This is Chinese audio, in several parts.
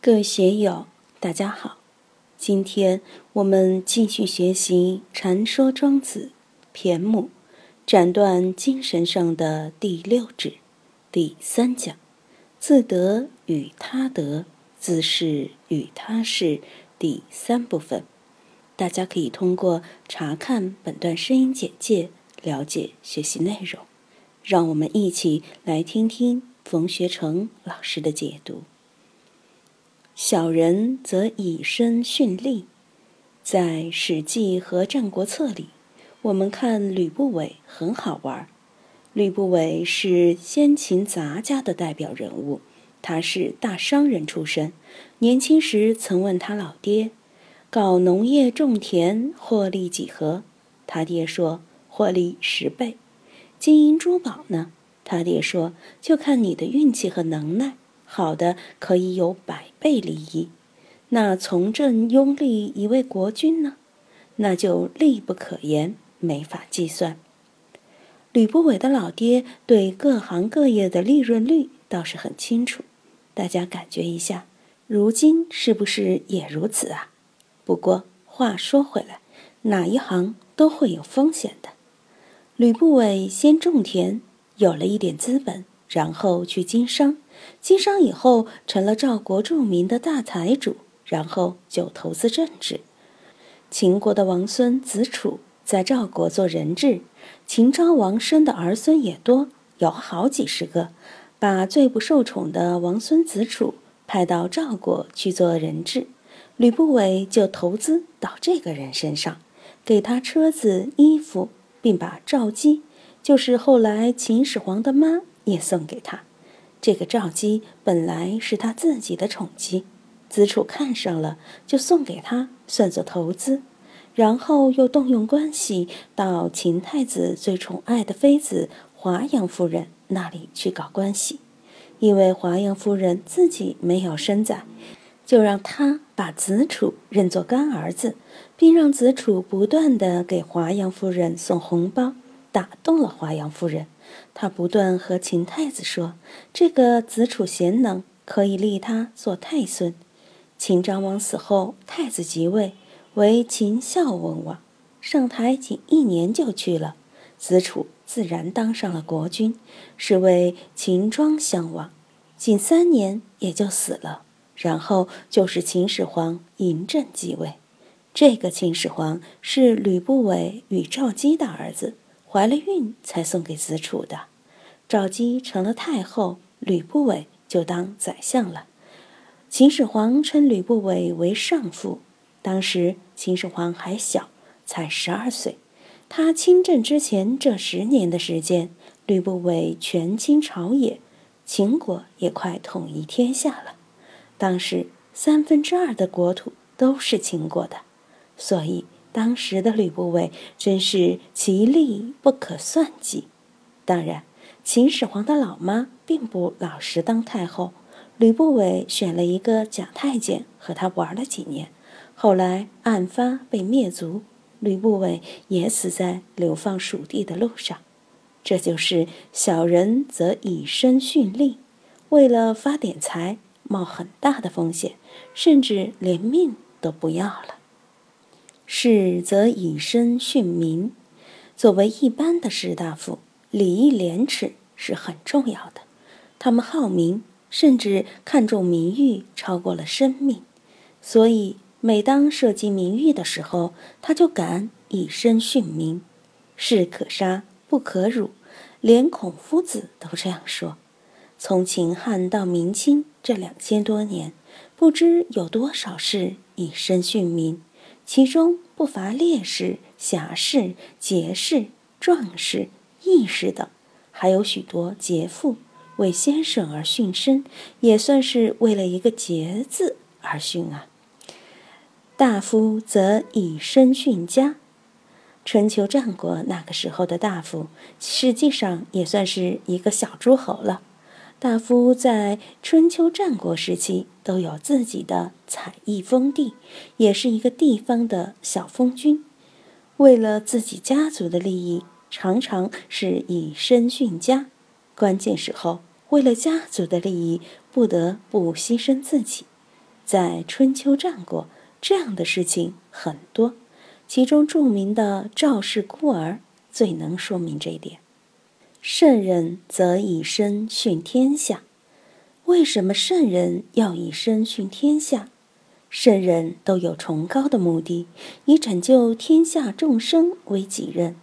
各位学友，大家好！今天我们继续学习《禅说庄子》篇目，斩断精神上的第六指，第三讲：自得与他得，自是与他是。第三部分，大家可以通过查看本段声音简介了解学习内容。让我们一起来听听冯学成老师的解读。小人则以身殉利，在《史记》和《战国策》里，我们看吕不韦很好玩。吕不韦是先秦杂家的代表人物，他是大商人出身。年轻时曾问他老爹：“搞农业种田获利几何？”他爹说：“获利十倍。”金银珠宝呢？他爹说：“就看你的运气和能耐。”好的可以有百倍利益，那从政拥立一位国君呢，那就利不可言，没法计算。吕不韦的老爹对各行各业的利润率倒是很清楚，大家感觉一下，如今是不是也如此啊？不过话说回来，哪一行都会有风险的。吕不韦先种田，有了一点资本，然后去经商。经商以后成了赵国著名的大财主，然后就投资政治。秦国的王孙子楚在赵国做人质，秦昭王生的儿孙也多，有好几十个，把最不受宠的王孙子楚派到赵国去做人质，吕不韦就投资到这个人身上，给他车子、衣服，并把赵姬，就是后来秦始皇的妈，也送给他。这个赵姬本来是他自己的宠姬，子楚看上了，就送给他，算作投资。然后又动用关系到秦太子最宠爱的妃子华阳夫人那里去搞关系，因为华阳夫人自己没有生仔，就让他把子楚认作干儿子，并让子楚不断的给华阳夫人送红包，打动了华阳夫人。他不断和秦太子说：“这个子楚贤能，可以立他做太孙。”秦昭王死后，太子即位，为秦孝文王，上台仅一年就去了，子楚自然当上了国君，是为秦庄襄王，仅三年也就死了。然后就是秦始皇嬴政继位，这个秦始皇是吕不韦与赵姬的儿子。怀了孕才送给子楚的，赵姬成了太后，吕不韦就当宰相了。秦始皇称吕不韦为上父，当时秦始皇还小，才十二岁。他亲政之前这十年的时间，吕不韦权倾朝野，秦国也快统一天下了。当时三分之二的国土都是秦国的，所以。当时的吕不韦真是其力不可算计。当然，秦始皇的老妈并不老实当太后，吕不韦选了一个假太监和她玩了几年，后来案发被灭族，吕不韦也死在流放蜀地的路上。这就是小人则以身殉利，为了发点财，冒很大的风险，甚至连命都不要了。士则以身殉民。作为一般的士大夫，礼义廉耻是很重要的。他们好名，甚至看重名誉超过了生命。所以，每当涉及名誉的时候，他就敢以身殉民。士可杀不可辱，连孔夫子都这样说。从秦汉到明清这两千多年，不知有多少士以身殉民。其中不乏烈士、侠士、杰士、壮士、义士等，还有许多杰父为先生而殉身，也算是为了一个“杰”字而殉啊。大夫则以身殉家。春秋战国那个时候的大夫，实际上也算是一个小诸侯了。大夫在春秋战国时期都有自己的采邑封地，也是一个地方的小封君。为了自己家族的利益，常常是以身殉家。关键时候，为了家族的利益，不得不牺牲自己。在春秋战国，这样的事情很多，其中著名的赵氏孤儿最能说明这一点。圣人则以身殉天下。为什么圣人要以身殉天下？圣人都有崇高的目的，以拯救天下众生为己任。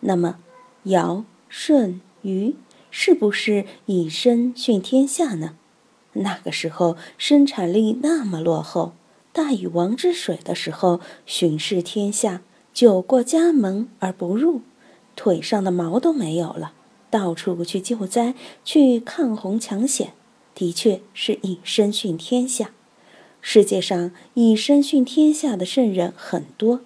那么，尧、舜、禹是不是以身殉天下呢？那个时候生产力那么落后，大禹王治水的时候巡视天下，酒过家门而不入，腿上的毛都没有了，到处去救灾，去抗洪抢险。的确是以身殉天下。世界上以身殉天下的圣人很多，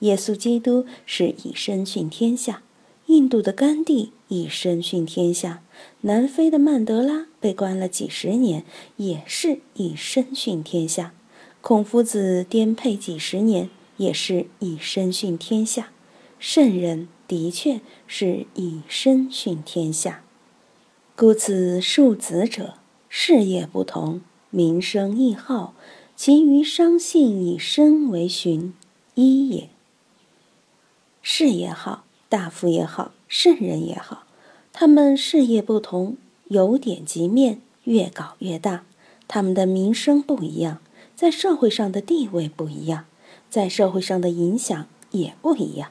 耶稣基督是以身殉天下，印度的甘地以身殉天下，南非的曼德拉被关了几十年，也是以身殉天下。孔夫子颠沛几十年，也是以身殉天下。圣人的确是以身殉天下。故此，庶子者。事业不同，名声亦好，其余商信以身为循，一也。事业好，大夫也好，圣人也好，他们事业不同，由点及面，越搞越大。他们的名声不一样，在社会上的地位不一样，在社会上的影响也不一样。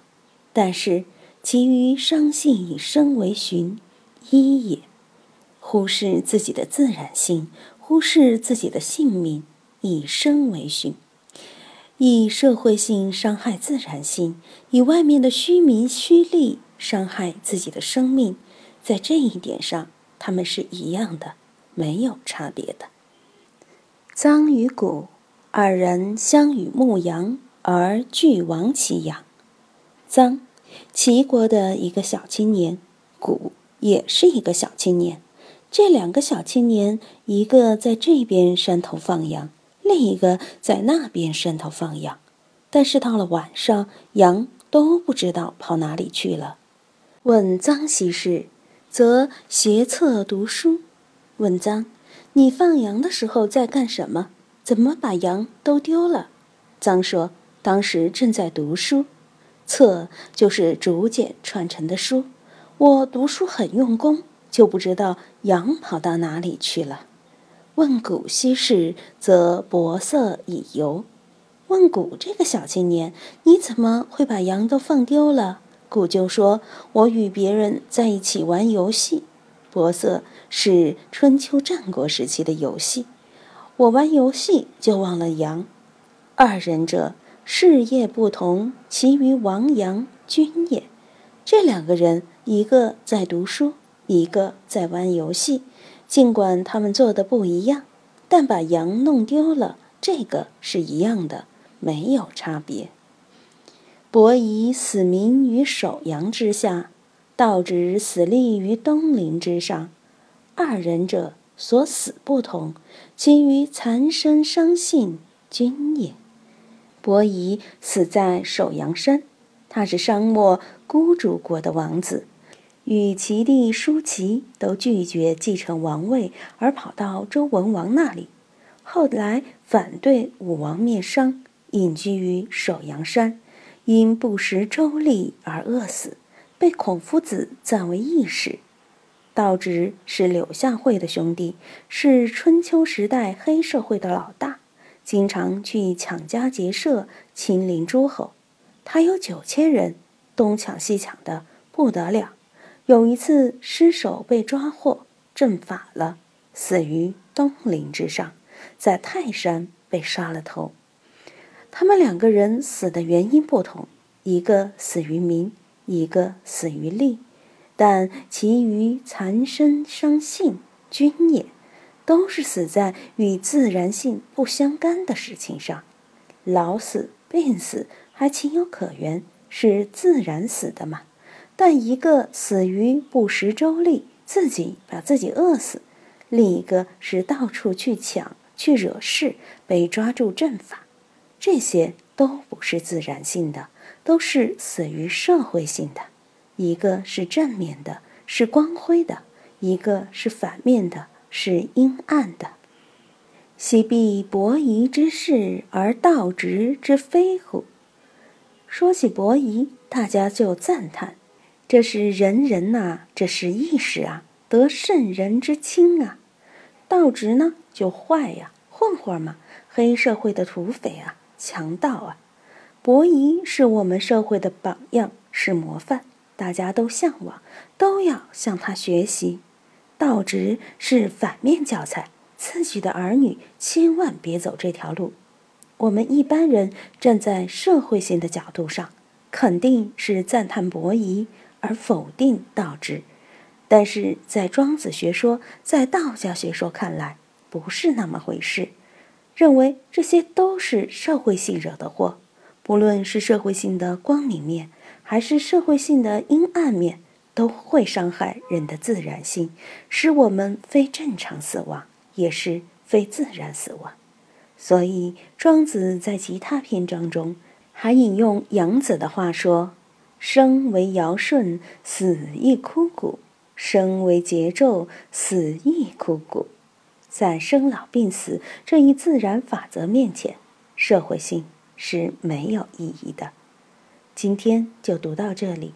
但是，其余伤信以身为循，一也。忽视自己的自然性，忽视自己的性命，以身为训，以社会性伤害自然性，以外面的虚名虚利伤害自己的生命，在这一点上，他们是一样的，没有差别的。臧与谷二人相与牧羊，而俱亡其羊。臧，齐国的一个小青年；谷也是一个小青年。这两个小青年，一个在这边山头放羊，另一个在那边山头放羊。但是到了晚上，羊都不知道跑哪里去了。问臧西事，则斜侧读书。问臧：“你放羊的时候在干什么？怎么把羊都丢了？”臧说：“当时正在读书，册就是竹简串成的书。我读书很用功。”就不知道羊跑到哪里去了。问古稀事，则薄色以游。问古这个小青年，你怎么会把羊都放丢了？古就说：“我与别人在一起玩游戏。薄色是春秋战国时期的游戏，我玩游戏就忘了羊。二人者事业不同，其余亡羊君也。这两个人，一个在读书。”一个在玩游戏，尽管他们做的不一样，但把羊弄丢了，这个是一样的，没有差别。伯夷死民于首阳之下，道直死立于东陵之上。二人者所死不同，其余残生伤信君也。伯夷死在首阳山，他是商末孤主国的王子。与其弟叔齐都拒绝继承王位，而跑到周文王那里。后来反对武王灭商，隐居于首阳山，因不食周礼而饿死，被孔夫子赞为义士。道直是柳下惠的兄弟，是春秋时代黑社会的老大，经常去抢家劫舍，亲临诸侯。他有九千人，东抢西抢的不得了。有一次失手被抓获，正法了，死于东陵之上，在泰山被杀了头。他们两个人死的原因不同，一个死于民，一个死于利，但其余残身伤性均也，都是死在与自然性不相干的事情上。老死病死还情有可原，是自然死的嘛。但一个死于不食周例，自己把自己饿死；另一个是到处去抢、去惹事，被抓住阵法。这些都不是自然性的，都是死于社会性的。一个是正面的，是光辉的；一个是反面的，是阴暗的。昔必伯夷之事而道直之非乎？说起伯夷，大家就赞叹：“这是仁人呐，这是义士啊，得圣人之亲啊。”道直呢，就坏呀，混混嘛，黑社会的土匪啊，强盗啊。伯夷是我们社会的榜样，是模范，大家都向往，都要向他学习。道直是反面教材，自己的儿女千万别走这条路。我们一般人站在社会性的角度上，肯定是赞叹伯夷而否定道直，但是在庄子学说、在道家学说看来，不是那么回事，认为这些都是社会性惹的祸，不论是社会性的光明面，还是社会性的阴暗面，都会伤害人的自然性，使我们非正常死亡，也是非自然死亡。所以，庄子在其他篇章中还引用杨子的话说：“生为尧舜，死亦枯骨；生为桀纣，死亦枯骨。”在生老病死这一自然法则面前，社会性是没有意义的。今天就读到这里，